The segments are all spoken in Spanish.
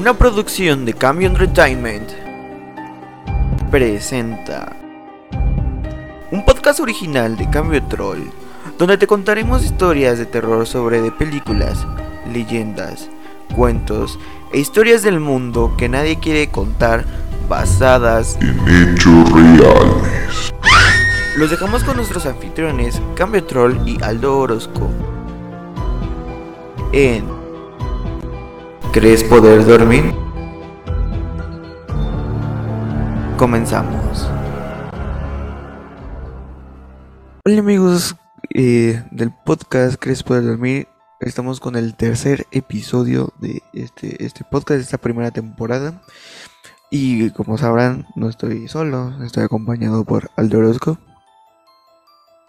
Una producción de Cambio Entertainment presenta un podcast original de Cambio Troll, donde te contaremos historias de terror sobre de películas, leyendas, cuentos e historias del mundo que nadie quiere contar basadas en hechos reales. Los dejamos con nuestros anfitriones Cambio Troll y Aldo Orozco. En ¿Crees poder dormir? Comenzamos. Hola amigos eh, del podcast ¿Crees poder dormir? Estamos con el tercer episodio de este, este podcast de esta primera temporada. Y como sabrán, no estoy solo, estoy acompañado por Aldo Orozco.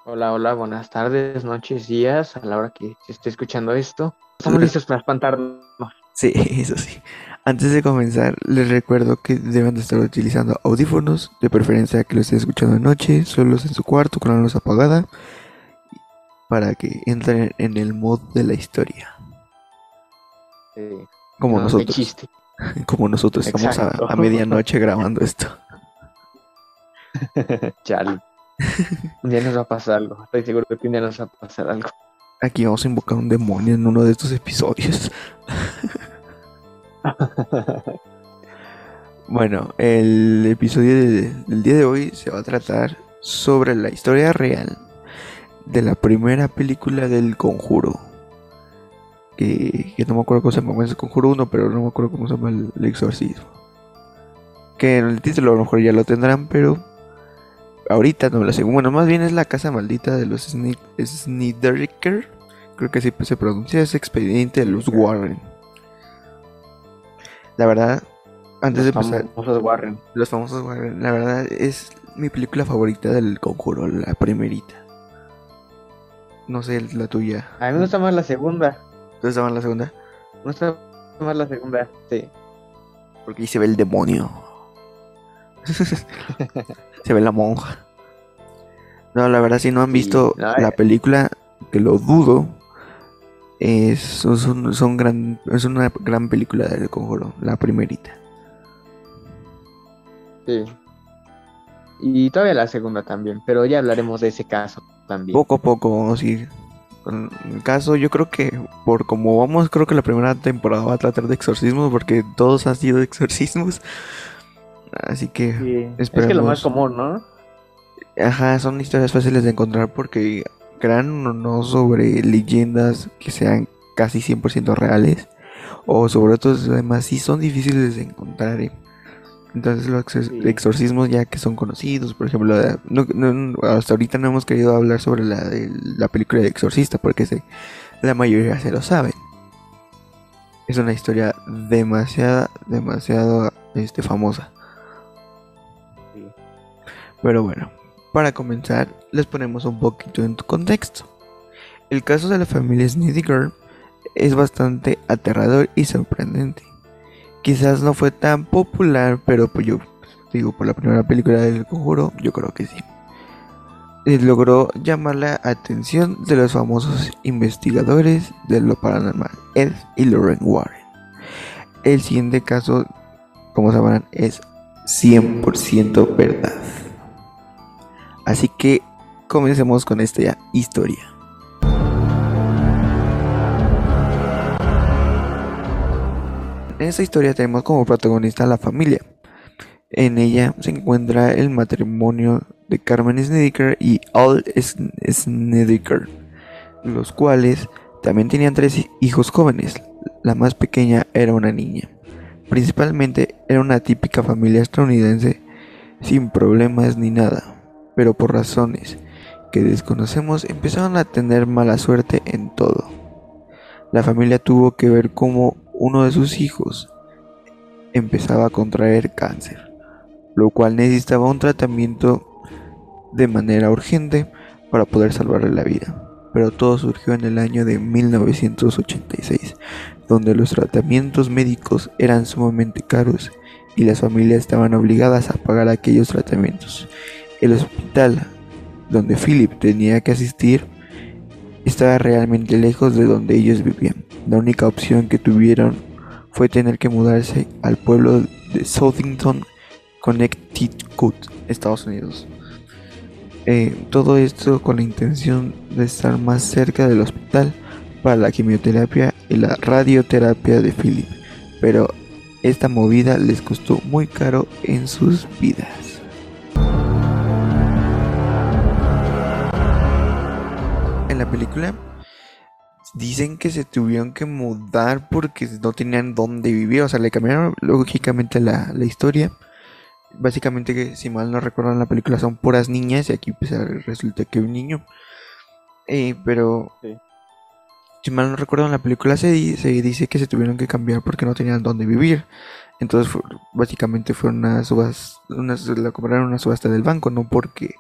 Hola, hola, buenas tardes, noches, días, a la hora que se esté escuchando esto. Estamos listos para espantarnos. Sí, eso sí. Antes de comenzar, les recuerdo que deben de estar utilizando audífonos, de preferencia que lo estén escuchando de noche, solos en su cuarto con la luz apagada, para que entren en el mod de la historia. Sí. Como No, nosotros. chiste. Como nosotros estamos a, medianoche grabando esto. Chale. Un día nos va a pasar algo. Estoy seguro que un día nos va a pasar algo. Aquí vamos a invocar un demonio en uno de estos episodios. Bueno, el episodio de- del día de hoy se va a tratar sobre la historia real de la primera película del Conjuro. Que, que no me acuerdo cómo se llama, es el Conjuro 1, pero no me acuerdo cómo se llama el, el exorcismo. Que en el título a lo mejor ya lo tendrán, pero ahorita no lo sé. Bueno, más bien es la casa maldita de los Sni- Sniderker. Creo que así se pronuncia, es expediente de los Warren. La verdad, antes de Los empezar, famosos Warren. los famosos Warren, la verdad es mi película favorita del conjuro, la primerita. No sé la tuya. A mí me gusta más la segunda. ¿Tú estabas en la segunda? Me gusta más la segunda. Sí. Porque ahí se ve el demonio. se ve la monja. No, la verdad, si no han Sí, visto no, la eh. película, que lo dudo, es, son, son gran, es una gran película del conjuro, la primerita. Sí. Y todavía la segunda también. Pero ya hablaremos de ese caso también. Poco a poco vamos a ir el caso. Yo creo que por como vamos, creo que la primera temporada va a tratar de exorcismos porque todos han sido exorcismos. Así que, Sí. Es que lo más común, ¿no? ajá, son historias fáciles de encontrar porque crean o no sobre leyendas que sean casi 100% reales o sobre otros demás sí son difíciles de encontrar. ¿eh? Entonces los exorcismos ya que son conocidos, por ejemplo, la- no- no- hasta ahorita no hemos querido hablar sobre la, de la película de Exorcista porque la mayoría se lo saben. Es una historia demasiado, demasiado este, famosa. Pero bueno, para comenzar, les ponemos un poquito en contexto. El caso de la familia Snedeker es bastante aterrador y sorprendente. Quizás no fue tan popular, pero pues yo digo, por la primera película del conjuro, yo creo que sí. Eh, Logró llamar la atención de los famosos investigadores de lo paranormal, Ed y Lauren Warren. El siguiente caso, como sabrán, es 100% verdad. Así que comencemos con esta historia. En esta historia tenemos como protagonista a la familia. En ella se encuentra el matrimonio de Carmen Snedeker y Al Sn- Snedeker, los cuales también tenían tres hijos jóvenes. La más pequeña era una niña. Principalmente era una típica familia estadounidense sin problemas ni nada, pero por razones que desconocemos empezaron a tener mala suerte en todo. La familia tuvo que ver cómo uno de sus hijos empezaba a contraer cáncer, lo cual necesitaba un tratamiento de manera urgente para poder salvarle la vida. Pero todo surgió en el año de 1986, donde los tratamientos médicos eran sumamente caros y las familias estaban obligadas a pagar aquellos tratamientos. El hospital donde Philip tenía que asistir estaba realmente lejos de donde ellos vivían. La única opción que tuvieron fue tener que mudarse al pueblo de Southington, Connecticut, Estados Unidos. Eh, todo esto con la intención de estar más cerca del hospital para la quimioterapia y la radioterapia de Philip, pero esta movida les costó muy caro en sus vidas. La película dicen que se tuvieron que mudar porque no tenían dónde vivir, o sea, le cambiaron lógicamente la, la historia. Básicamente que si mal no recuerdo en la película son puras niñas y aquí pues resulta que un niño. Eh, pero Sí. si mal no recuerdo en la película se, di- se dice que se tuvieron que cambiar porque no tenían dónde vivir. Entonces fue- básicamente fue una subasta, una, la compraron una subasta del banco, no porque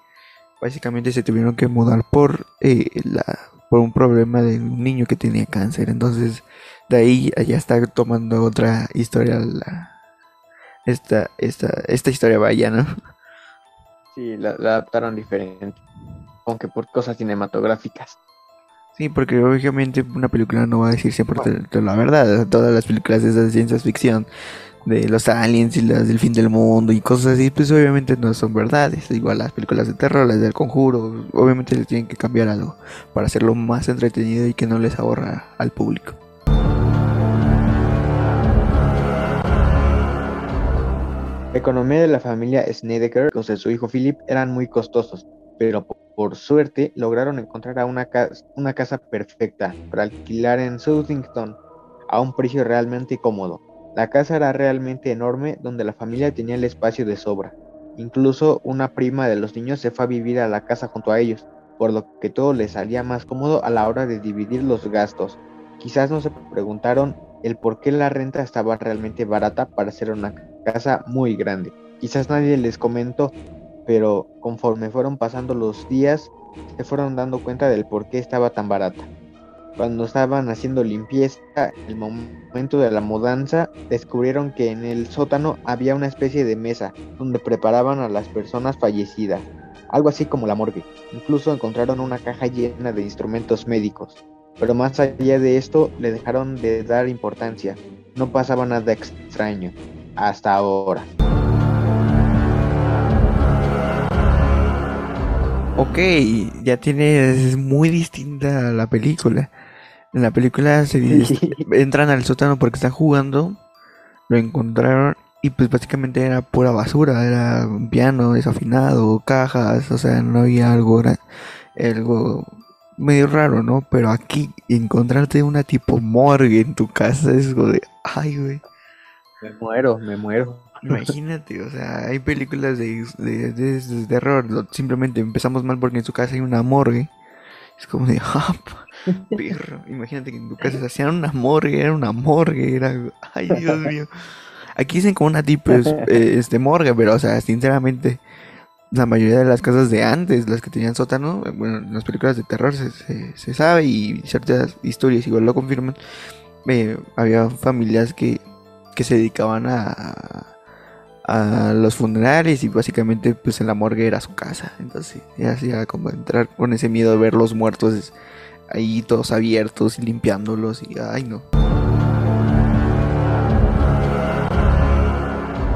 básicamente se tuvieron que mudar por eh, la por un problema de un niño que tenía cáncer. Entonces de ahí ya está tomando otra historia la, esta, esta, esta historia vaya, ¿no? Sí, la, la adaptaron diferente. Aunque por cosas cinematográficas. Sí, porque obviamente una película no va a decir siempre la verdad. Todas las películas esas de ciencia ficción, de los aliens y las del fin del mundo y cosas así, pues obviamente no son verdades. Igual las películas de terror, las del conjuro, obviamente les tienen que cambiar algo para hacerlo más entretenido y que no les ahorra al público. La economía de la familia Snedeker con su hijo Philip eran muy costosos, pero po- por suerte lograron encontrar a una, cas- una casa perfecta para alquilar en Southington a un precio realmente cómodo. La casa era realmente enorme donde la familia tenía el espacio de sobra. Incluso una prima de los niños se fue a vivir a la casa junto a ellos, por lo que todo les salía más cómodo a la hora de dividir los gastos. Quizás no se preguntaron el por qué la renta estaba realmente barata para ser una casa muy grande. Quizás nadie les comentó, pero conforme fueron pasando los días, se fueron dando cuenta del por qué estaba tan barata. Cuando estaban haciendo limpieza, el momento de la mudanza, descubrieron que en el sótano había una especie de mesa donde preparaban a las personas fallecidas, algo así como la morgue. Incluso encontraron una caja llena de instrumentos médicos. Pero más allá de esto, le dejaron de dar importancia. No pasaba nada extraño. Hasta ahora. Ok, ya tiene, es muy distinta a la película. En la película se entran al sótano porque están jugando, lo encontraron y pues básicamente era pura basura, era un piano desafinado, cajas, o sea, no había algo, algo medio raro, ¿no? Pero aquí encontrarte una tipo morgue en tu casa es como de, ay, güey. Me muero, me muero. Imagínate, o sea, hay películas de, de, de- de terror, simplemente empezamos mal porque en su casa hay una morgue. Es como de, ah, perro. Imagínate que en tu casa se hacían una morgue, era una morgue, era, ay, Dios mío. Aquí dicen como una tipo es- eh, este morgue, pero, o sea, sinceramente, la mayoría de las casas de antes, las que tenían sótano, bueno, en las películas de terror se, se, se sabe y ciertas historias igual lo confirman. eh, había familias que, que se dedicaban a, a los funerales y básicamente pues en la morgue era su casa. Entonces ya hacía como entrar con ese miedo de ver los muertos ahí todos abiertos y limpiándolos y ay no.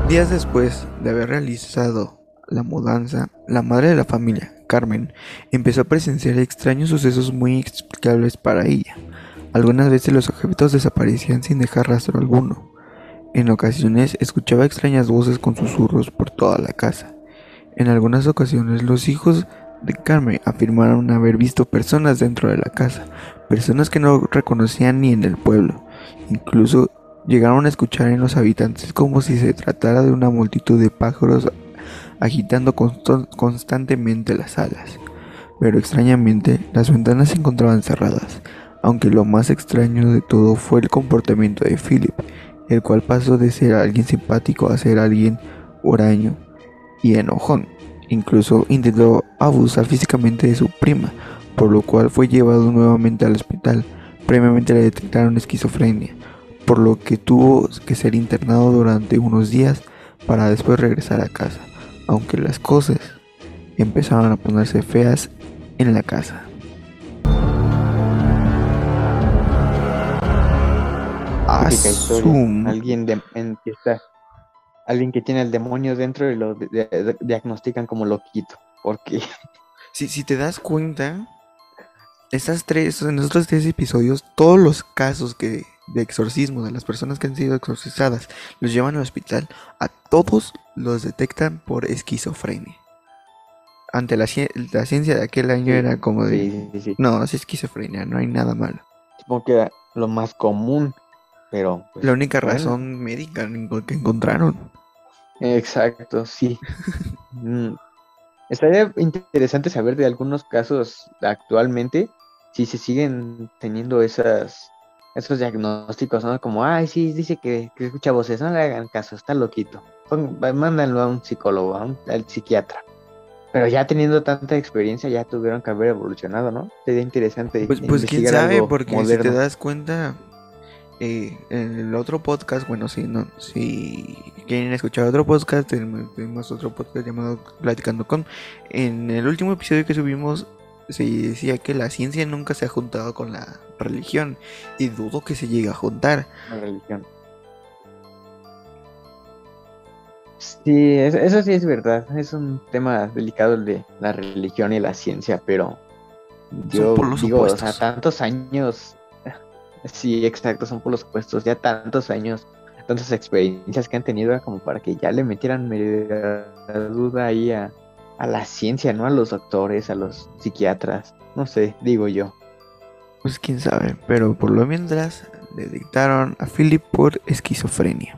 Días después de haber realizado la mudanza, la madre de la familia, Carmen, empezó a presenciar extraños sucesos muy inexplicables para ella. Algunas veces los objetos desaparecían sin dejar rastro alguno. En ocasiones escuchaba extrañas voces con susurros por toda la casa. En algunas ocasiones los hijos de Carmen afirmaron haber visto personas dentro de la casa, personas que no reconocían ni en el pueblo. Incluso llegaron a escuchar en los habitantes como si se tratara de una multitud de pájaros agitando constantemente las alas. Pero extrañamente las ventanas se encontraban cerradas, aunque lo más extraño de todo fue el comportamiento de Philip, el cual pasó de ser alguien simpático a ser alguien huraño y enojón. Incluso intentó abusar físicamente de su prima, por lo cual fue llevado nuevamente al hospital. Previamente le detectaron esquizofrenia, por lo que tuvo que ser internado durante unos días para después regresar a casa, aunque las cosas empezaron a ponerse feas en la casa. Ah, historia. Alguien de, en- que está, alguien que tiene el demonio dentro y lo de- de- diagnostican como loquito. Porque Si, si te das cuenta, estas tres, en estos tres episodios, todos los casos que de exorcismo de las personas que han sido exorcizadas los llevan al hospital, a todos los detectan por esquizofrenia. Ante la, la ciencia de aquel año Sí, era como de, sí, sí, sí. no, es esquizofrenia, no hay nada malo. supongo que era lo más común, pero pues, La única bueno. razón médica que encontraron. Exacto, sí. Mm, Estaría interesante saber de algunos casos actualmente si se siguen teniendo esas esos diagnósticos, ¿no? Como, ay, sí, dice que, que escucha voces, no le hagan caso, está loquito. Pon- mándanlo a un psicólogo, a un al psiquiatra. Pero ya teniendo tanta experiencia, ya tuvieron que haber evolucionado, ¿no? Sería interesante. Pues, pues quién sabe, porque si te das cuenta, eh, en el otro podcast, bueno, si no, si quieren escuchar otro podcast, tenemos, otro podcast llamado Platicando con. En el último episodio que subimos, se decía que la ciencia nunca se ha juntado con la religión, y dudo que se llegue a juntar. la religión. Sí, es- eso sí es verdad. Es un tema delicado el de la religión y la ciencia, pero yo digo, o sea, opuestos. tantos años. Sí, exacto, son por los opuestos. Ya tantos años, tantas experiencias que han tenido como para que ya le metieran media duda ahí a, a la ciencia, ¿no? A los doctores, a los psiquiatras. No sé, digo yo. Pues quién sabe, pero por lo mientras le dictaron a Philip por esquizofrenia.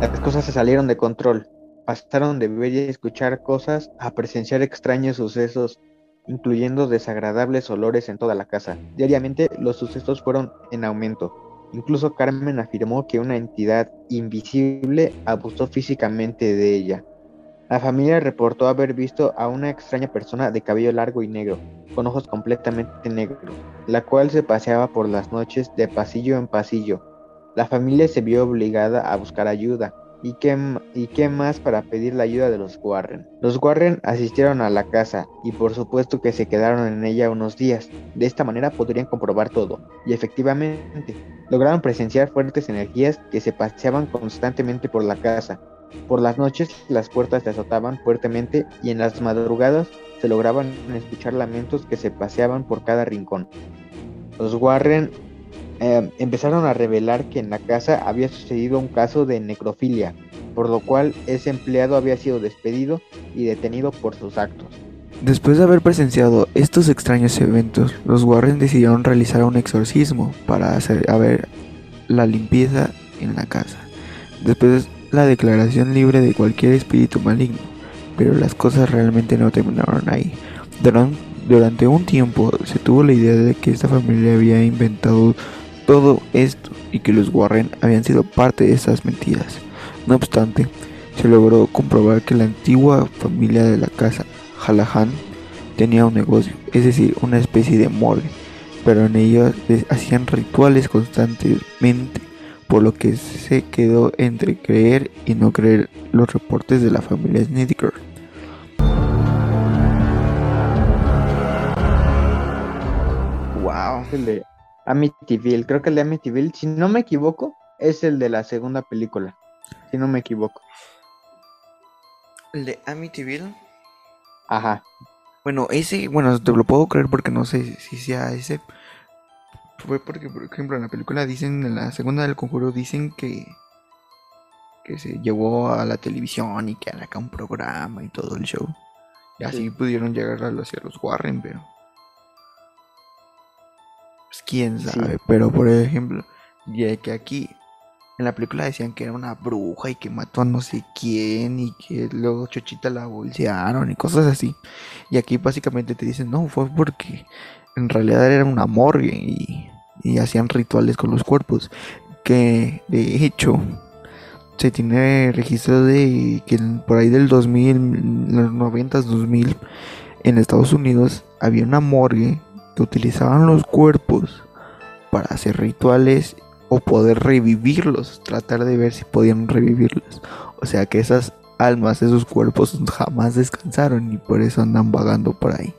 Las cosas se salieron de control. Pasaron de ver y escuchar cosas a presenciar extraños sucesos, incluyendo desagradables olores en toda la casa. Diariamente los sucesos fueron en aumento. Incluso Carmen afirmó que una entidad invisible abusó físicamente de ella. La familia reportó haber visto a una extraña persona de cabello largo y negro, con ojos completamente negros, la cual se paseaba por las noches de pasillo en pasillo, la familia se vio obligada a buscar ayuda. ¿Y qué, ¿Y qué más para pedir la ayuda de los Warren? Los Warren asistieron a la casa y por supuesto que se quedaron en ella unos días. De esta manera podrían comprobar todo. Y efectivamente, lograron presenciar fuertes energías que se paseaban constantemente por la casa. Por las noches las puertas se azotaban fuertemente y en las madrugadas se lograban escuchar lamentos que se paseaban por cada rincón. Los Warren eh, empezaron a revelar que en la casa había sucedido un caso de necrofilia, por lo cual ese empleado había sido despedido y detenido por sus actos. Después de haber presenciado estos extraños eventos, los Warren decidieron realizar un exorcismo para hacer la limpieza en la casa. Después la declaración libre de cualquier espíritu maligno, pero las cosas realmente no terminaron ahí. Duran- Durante un tiempo se tuvo la idea de que esta familia había inventado todo esto y que los Warren habían sido parte de esas mentiras. No obstante, se logró comprobar que la antigua familia de la casa Halahan tenía un negocio, es decir, una especie de morgue, pero en ella les hacían rituales constantemente, por lo que se quedó entre creer y no creer los reportes de la familia Snedeker. Wow. Amityville, creo que el de Amityville, si no me equivoco, es el de la segunda película, si no me equivoco. El de Amityville. Ajá, Bueno, ese, bueno, te lo puedo creer porque no sé si sea ese. Fue porque, por ejemplo, en la película dicen, en la segunda del conjuro dicen que que se llevó a la televisión y que era acá un programa y todo el show. Y así Sí. pudieron llegar a los, hacia los Warren, pero. Pues quién Sí. sabe. Pero por ejemplo, ya que aquí en la película decían que era una bruja y que mató a no sé quién y que luego Chochita la bolsearon y cosas así. Y aquí básicamente te dicen, no, fue porque en realidad era una morgue y, y hacían rituales con los cuerpos. Que de hecho se tiene registro de que por ahí del 2000, los 90s, 2000, en Estados Unidos había una morgue que utilizaban los cuerpos para hacer rituales o poder revivirlos, tratar de ver si podían revivirlos. O sea que esas almas, esos cuerpos jamás descansaron y por eso andan vagando por ahí.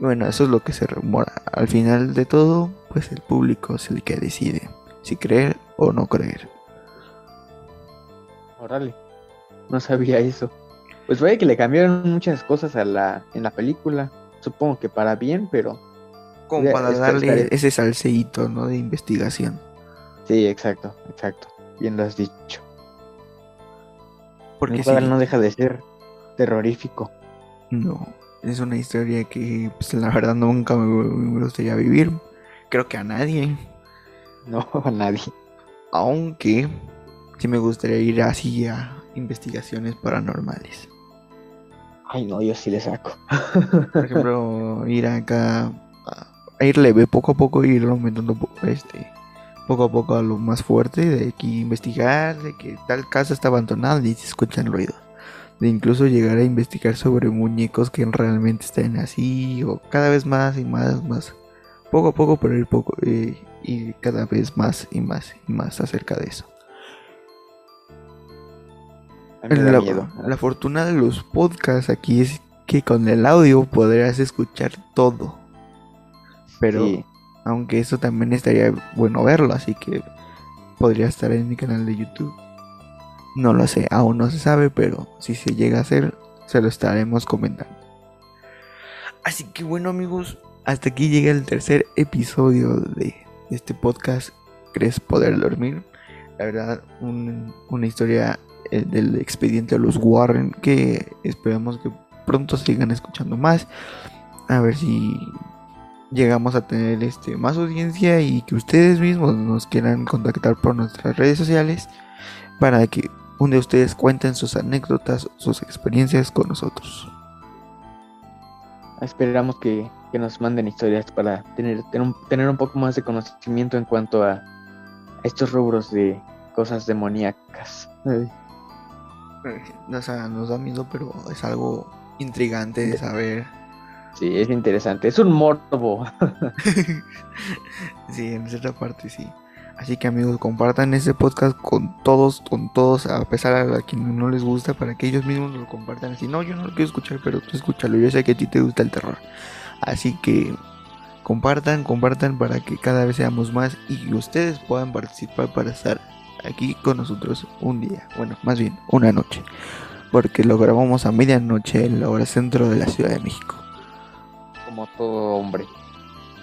Bueno, eso es lo que se rumora. Al final de todo, pues el público es el que decide si creer o no creer. Órale. No sabía eso. Pues fue que le cambiaron muchas cosas a la, en la película. Supongo que para bien, pero. Como para darle ese salseíto, ¿no? De investigación. Sí, exacto, exacto. Bien lo has dicho. Porque sí, no deja de ser terrorífico. no, es una historia que pues, la verdad nunca me, me gustaría vivir. Creo que a nadie. No a nadie. Aunque sí me gustaría ir así a investigaciones paranormales. Ay, no, yo sí le saco. Por ejemplo, ir acá a, ir leve poco a poco, ir aumentando este poco a poco a lo más fuerte, de aquí investigar, de que tal casa está abandonada y se escuchan ruidos. De incluso llegar a investigar sobre muñecos que realmente estén así, o cada vez más y más, más. Poco a poco, pero ir poco, eh, y cada vez más y más y más acerca de eso. La, miedo. la fortuna de los podcasts aquí es que con el audio podrás escuchar todo. Pero Sí, aunque eso también estaría bueno verlo, así que podría estar en mi canal de YouTube. No lo sé, aún no se sabe, pero si se llega a hacer, se lo estaremos comentando. Así que bueno amigos, hasta aquí llega el tercer episodio de este podcast, ¿Crees poder dormir? La verdad, un- una historia del expediente de los Warren que esperamos que pronto sigan escuchando más. A ver si llegamos a tener este más audiencia y que ustedes mismos nos quieran contactar por nuestras redes sociales para que un de ustedes cuenten sus anécdotas, sus experiencias con nosotros. esperamos que, que nos manden historias para tener, tener, un, tener un poco más de conocimiento en cuanto a estos rubros de cosas demoníacas. O sea, nos da miedo, pero es algo intrigante de saber. Sí, es interesante. Es un morbo. sí, en cierta parte sí. Así que amigos, compartan este podcast con todos, con todos, a pesar a quien no les gusta, para que ellos mismos lo compartan. Así, no, yo no lo quiero escuchar, pero tú escúchalo. Yo sé que a ti te gusta el terror. Así que compartan, compartan para que cada vez seamos más y ustedes puedan participar para estar aquí con nosotros un día. Bueno, más bien, una noche. Porque lo grabamos a medianoche en la hora centro de la Ciudad de México. Como todo hombre.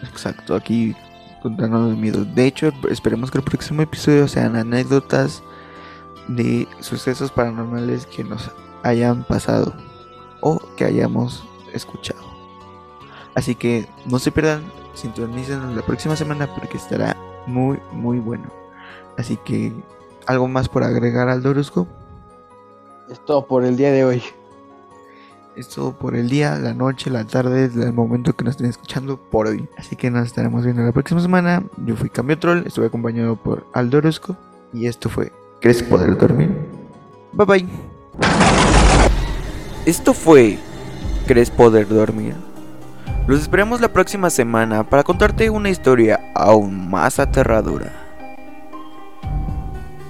Exacto, aquí contándonos miedo. De hecho, esperemos que el próximo episodio sean anécdotas de sucesos paranormales que nos hayan pasado o que hayamos escuchado. Así que no se pierdan, sintonicen la próxima semana porque estará muy, muy bueno. Así que, ¿algo más por agregar al Dorusco? Es todo por el día de hoy. Es todo por el día, la noche, la tarde, desde el momento que nos estén escuchando por hoy. Así que nos estaremos viendo la próxima semana. Yo fui Cambio Troll, estuve acompañado por Aldo Orozco. Y esto fue ¿Crees poder dormir? Bye bye. Esto fue ¿Crees poder dormir? Los esperamos la próxima semana para contarte una historia aún más aterradora.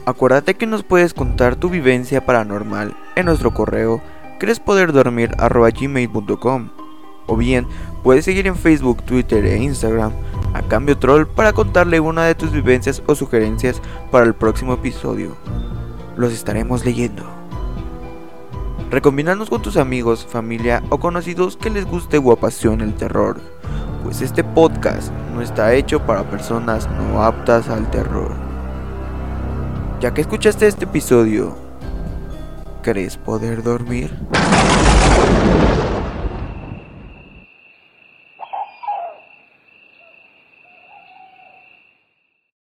Acuérdate que nos puedes contar tu vivencia paranormal en nuestro correo crespoderdormir.gmail.com o bien puedes seguir en Facebook, Twitter e Instagram a Cambio Troll para contarle una de tus vivencias o sugerencias para el próximo episodio. Los estaremos leyendo. Recombinarnos con tus amigos, familia o conocidos que les guste o apasione el terror, pues este podcast no está hecho para personas no aptas al terror. Ya que escuchaste este episodio, ¿crees poder dormir?